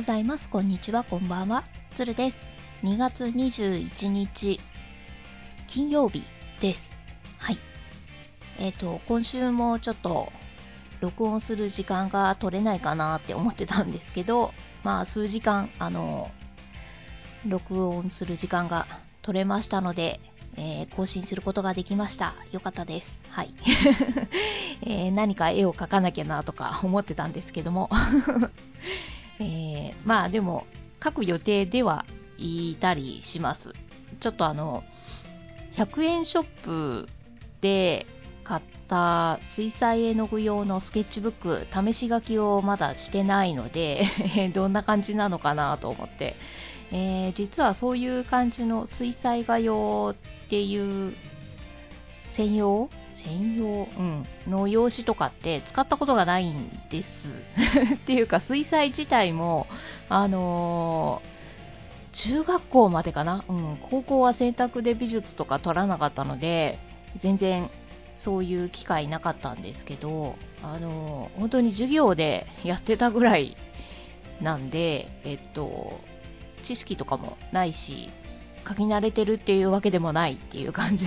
ございます。こんにちは。こんばんは。つるです。2月21日、金曜日です。はい。えっ、と、今週もちょっと、録音する時間が取れないかなって思ってたんですけど、まあ、数時間、あの、録音する時間が取れましたので、えー更新することができました。よかったです。はい。えー何か絵を描かなきゃなとか思ってたんですけども。えーまあでも、描く予定ではいたりします。ちょっとあの、100円ショップで買った水彩絵の具用のスケッチブック、試し書きをまだしてないので、どんな感じなのかなと思って。えー実はそういう感じの水彩画用っていう専用専用うん。の用紙とかって使ったことがないんです。っていうか、水彩自体も、あのー中学校までかな？うん。高校は選択で美術とか取らなかったので、全然そういう機会なかったんですけど、あのー本当に授業でやってたぐらいなんで、えっと、知識とかもないし、書き慣れてるっていうわけでもないっていう感じ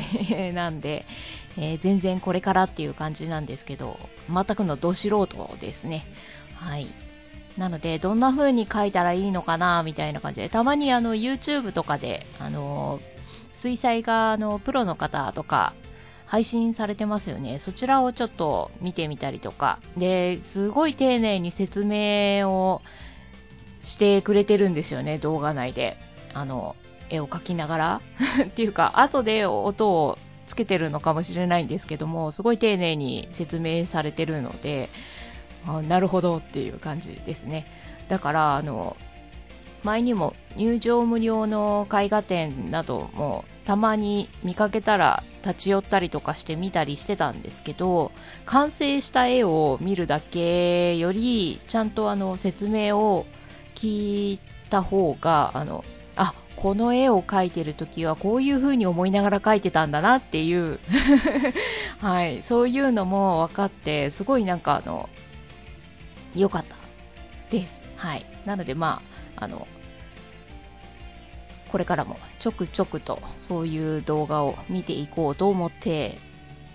なんで、えー全然これからっていう感じなんですけど、全くのど素人ですね。はい。なので、どんな風に書いたらいいのかな、みたいな感じで、たまにあの、YouTube とかで、あの、水彩画のプロの方とか、配信されてますよね。そちらをちょっと見てみたりとか。で、すごい丁寧に説明をしてくれてるんですよね、動画内で。あの、絵を描きながら。っていうか、後で音をつけてるのかもしれないんですけども、すごい丁寧に説明されてるので、あなるほどっていう感じですね。だから、あの、前にも入場無料の絵画展などもたまに見かけたら立ち寄ったりとかして見たりしてたんですけど、完成した絵を見るだけより、ちゃんとあの説明を聞いた方が、あの、この絵を描いてる時はこういう風に思いながら描いてたんだなっていう、はい、そういうのも分かって、すごいなんかあの、良かったです。はい。なのでまあ、あの、これからもちょくちょくとそういう動画を見ていこうと思って、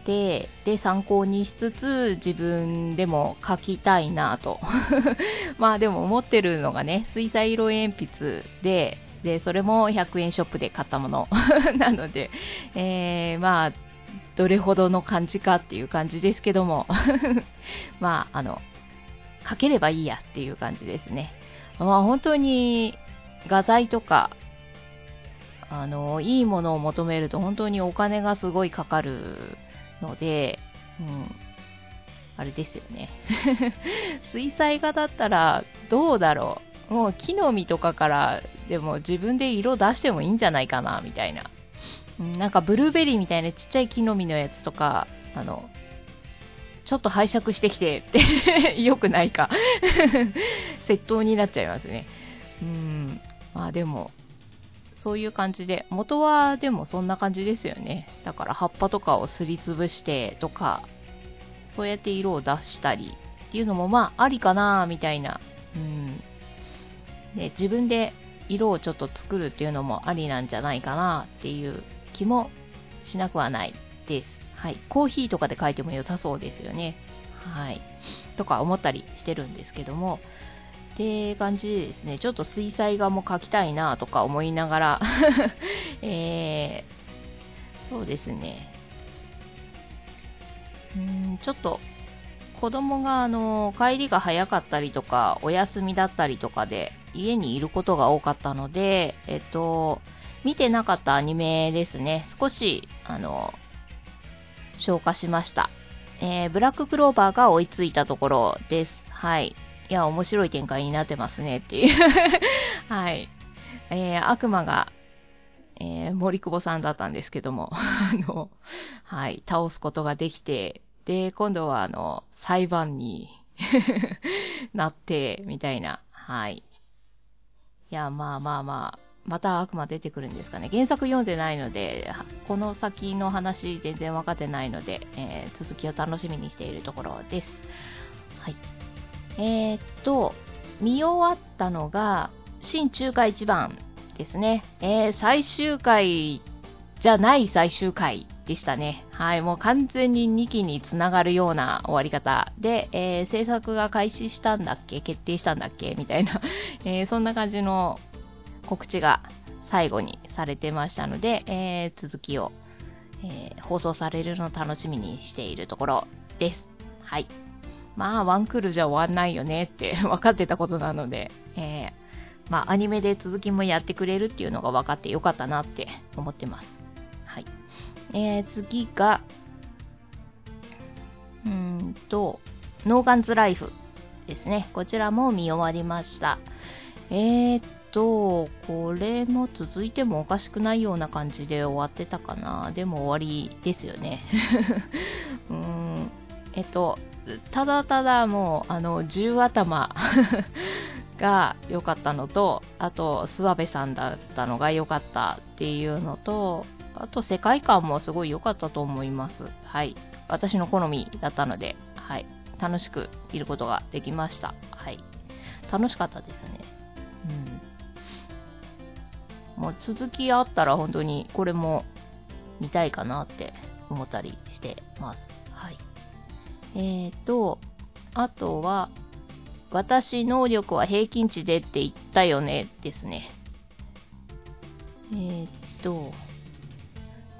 で、で、参考にしつつ自分でも描きたいなと。まあでも持ってるのがね、水彩色鉛筆で、で、それも100円ショップで買ったもの なので、えー、まあ、どれほどの感じかっていう感じですけども、まあ、あの、書ければいいやっていう感じですね。まあ本当に画材とか、あの、いいものを求めると本当にお金がすごいかかるので、うん、あれですよね。水彩画だったらどうだろう。もう木の実とかからでも自分で色出してもいいんじゃないかな、みたいな。なんかブルーベリーみたいなちっちゃい木の実のやつとか、あの、ちょっと拝借してきてって、よくないか。窃盗になっちゃいますね。うん。まあでも、そういう感じで、元はでもそんな感じですよね。だから葉っぱとかをすりつぶしてとか、そうやって色を出したりっていうのもまあありかなみたいな。うん。で、自分で色をちょっと作るっていうのもありなんじゃないかなっていう気もしなくはないです。はい。コーヒーとかで書いても良さそうですよね。はい。とか思ったりしてるんですけども。って感じでですね、ちょっと水彩画も描きたいなとか思いながら、えー、そうですね。うん、ちょっと、子供があの、帰りが早かったりとか、お休みだったりとかで、家にいることが多かったので、えっと、見てなかったアニメですね。少し、あの、消化しました。えー、ブラッククローバーが追いついたところです。はい。いや、面白い展開になってますねっていう。はい。えー、悪魔が、えー、森久保さんだったんですけども、あの、はい、倒すことができて、で、今度はあの、裁判に なって、みたいな、はい。いや、まあまあまあ、また悪魔出てくるんですかね。原作読んでないので、この先の話全然分かってないので、えー続きを楽しみにしているところです。はい。えー、っと、見終わったのが、新中華一番ですね。えー、最終回じゃない最終回でしたね。はい、もう完全に2期につながるような終わり方で、えー、制作が開始したんだっけ？決定したんだっけ？みたいな、えー、そんな感じの告知が最後にされてましたので、えー、続きを、えー、放送されるのを楽しみにしているところです。はい。まあ、ワンクールじゃ終わんないよねって 分かってたことなので、えー、まあ、アニメで続きもやってくれるっていうのが分かってよかったなって思ってます。はい。えー、次が、うんと、ノーガンズライフですね。こちらも見終わりました。えー、っと、これも続いてもおかしくないような感じで終わってたかな。でも終わりですよね。うん。えっと、ただただもう、あの、十頭 が良かったのと、あと、諏訪部さんだったのが良かったっていうのと、あと世界観もすごい良かったと思います。はい。私の好みだったので、はい。楽しく見ることができました。はい。楽しかったですね。うん。もう続きあったら本当にこれも見たいかなって思ったりしてます。はい。えーと、あとは、私能力は平均値でって言ったよねですね。えーと、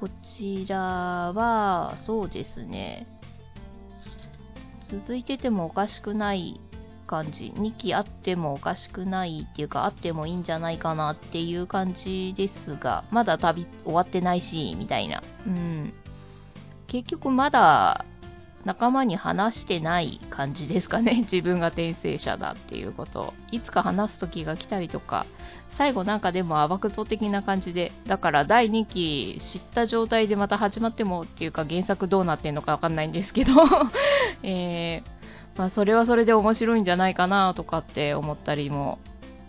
こちらは、そうですね。続いててもおかしくない感じ。2期あってもおかしくないっていうか、あってもいいんじゃないかなっていう感じですが、まだ旅終わってないし、みたいな。うん。結局まだ仲間に話してない感じですかね。自分が転生者だっていうこと。いつか話す時が来たりとか、最後なんかでも暴くぞ的な感じで、だから第2期知った状態でまた始まってもっていうか原作どうなってんのかわかんないんですけど、えー、まあそれはそれで面白いんじゃないかなとかって思ったりも、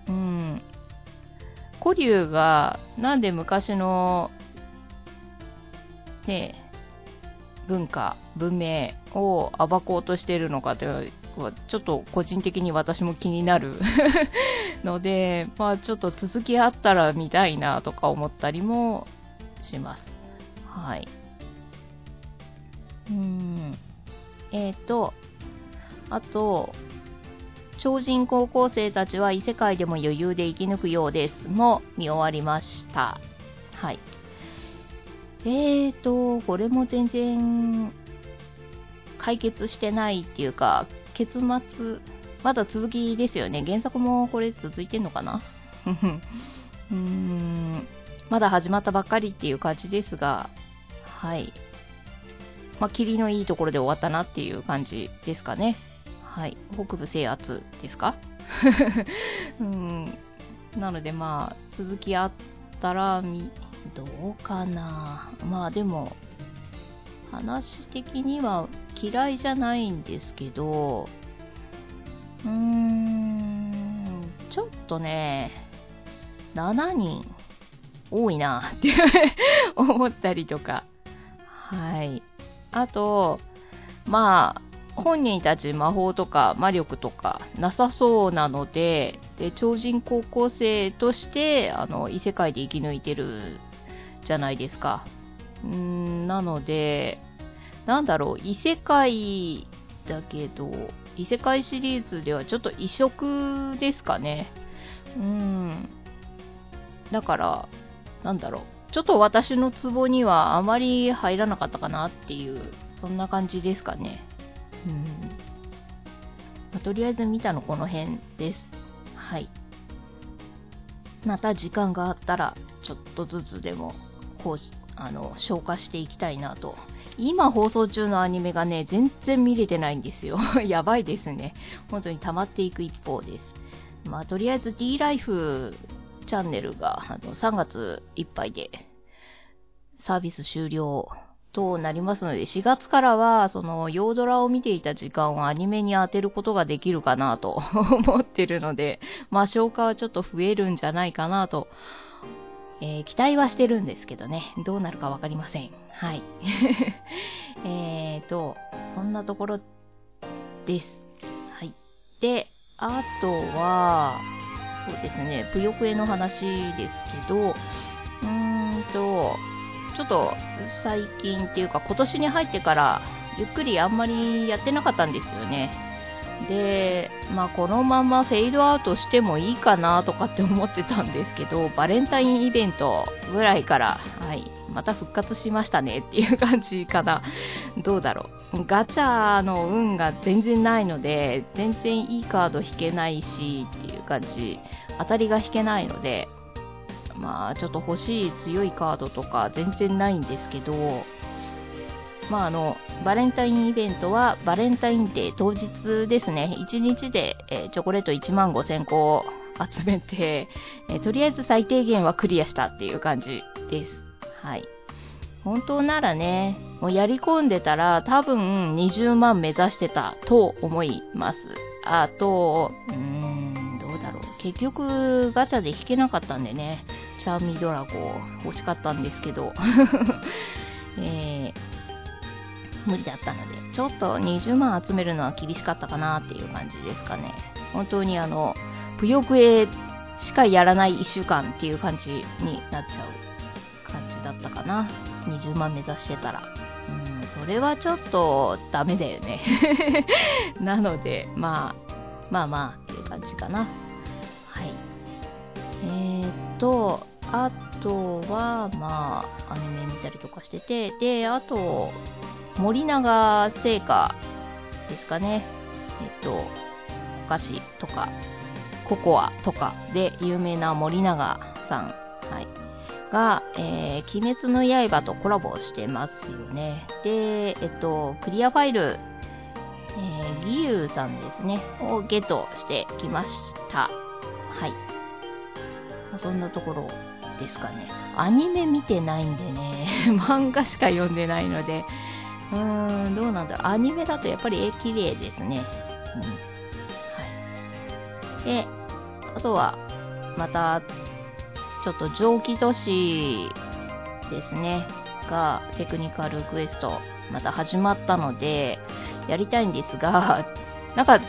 うん。古流がなんで昔の、ねえ、文化、文明を暴こうとしているのかというちょっと個人的に私も気になる ので、まあちょっと続きあったら見たいなとか思ったりもします。はい。うん。えっ、ー、と、あと、超人高校生たちは異世界でも余裕で生き抜くようです。も見終わりました。はい。えーと、これも全然解決してないっていうか、結末、まだ続きですよね。原作もこれ続いてんのかな？うーん、まだ始まったばっかりっていう感じですが、はい。まあ、霧のいいところで終わったなっていう感じですかね。はい。北部制圧ですか？うん。なのでまあ、続きあったら見、どうかな。まあでも、話的には嫌いじゃないんですけど、うーん、ちょっとね、7人多いなって 思ったりとか。はい。あと、まあ、本人たち魔法とか魔力とかなさそうなので、で超人高校生としてあの異世界で生き抜いてるじゃないですか。んなので、なんだろう、異世界だけど、異世界シリーズではちょっと異色ですかね。うん。だから、なんだろう。ちょっと私のツボにはあまり入らなかったかなっていう、そんな感じですかね。うん。まあ、とりあえず見たのこの辺です。はい。また時間があったら、ちょっとずつでもこうあの消化していきたいなと。今放送中のアニメがね全然見れてないんですよ。やばいですね。本当に溜まっていく一方です。まあとりあえず D ライフチャンネルがあの3月いっぱいでサービス終了となりますので、4月からは、その、洋ドラを見ていた時間をアニメに当てることができるかなと 思ってるので、まあ、消化はちょっと増えるんじゃないかなとえー、期待はしてるんですけどね、どうなるかわかりません。はい。えーと、そんなところです。はい。で、あとは、そうですね、ぷよくえの話ですけど、うーんと、ちょっと最近っていうか今年に入ってからゆっくりあんまりやってなかったんですよね。で、まあこのままフェードアウトしてもいいかなとかって思ってたんですけど、バレンタインイベントぐらいから、はい、また復活しましたねっていう感じかな。どうだろう。ガチャの運が全然ないので、全然いいカード引けないしっていう感じ。当たりが引けないので、まあちょっと欲しい強いカードとか全然ないんですけど、まああの、バレンタインイベントはバレンタインデー当日ですね。1日で、えー、チョコレート1万5000個集めて、えー、とりあえず最低限はクリアしたっていう感じです。はい。本当ならね、もうやり込んでたら多分20万目指してたと思います。あと、うーん、どうだろう。結局ガチャで引けなかったんでね、チャーミードラゴン欲しかったんですけど、えー、無理だったので、ちょっと20万集めるのは厳しかったかなっていう感じですかね。本当にあの、ぷよくえしかやらない1週間っていう感じになっちゃう感じだったかな。20万目指してたら。うん、それはちょっとダメだよね。なので、まあ、まあまあっていう感じかな。はい。えー、っと、あとは、まあ、アニメ見たりとかしてて、で、あと、森永製菓ですかね。えっと、お菓子とか、ココアとかで有名な森永さん、はい、が、えー、鬼滅の刃とコラボしてますよね。で、えっと、クリアファイル、えー、義勇さんですね、をゲットしてきました。はい。まあ、そんなところですかね。アニメ見てないんでね、漫画しか読んでないので、うーん、どうなんだろう。アニメだとやっぱり絵綺麗ですね。うん。はい。で、あとは、また、ちょっと蒸気都市ですね。が、テクニカルクエスト、また始まったので、やりたいんですが、なんか、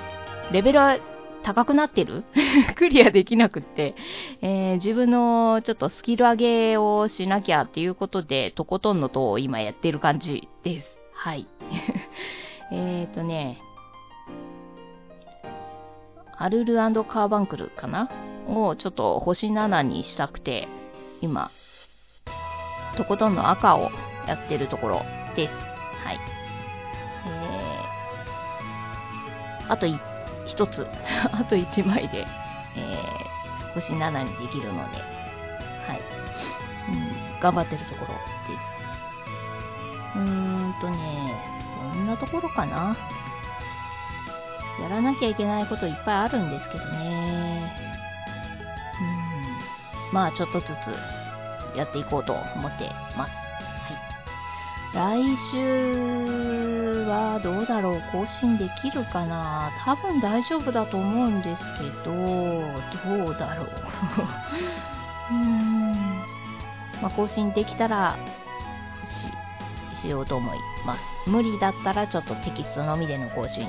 レベルは高くなってる？クリアできなくって、えー、自分のちょっとスキル上げをしなきゃっていうことで、とことんのとを今やってる感じです。はい。えっとね、アルルカーバンクルかな？をちょっと星7にしたくて、今、とことんの赤をやってるところです。はい。えー、あと一つ、あと一枚で、えー、星7にできるので、はい。うん、頑張ってるところです。うーんとね、そんなところかな。やらなきゃいけないこといっぱいあるんですけどね。うん。まあ、ちょっとずつやっていこうと思ってます。はい。来週はどうだろう？更新できるかな？多分大丈夫だと思うんですけど、どうだろう？うーん。まあ、更新できたらし、しようと思います。無理だったらちょっとテキストのみでの更新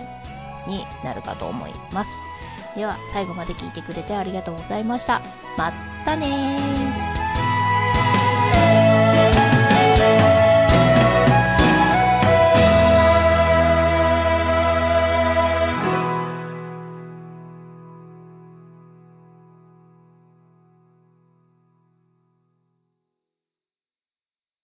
になるかと思います。では、最後まで聞いてくれてありがとうございました。まったねー。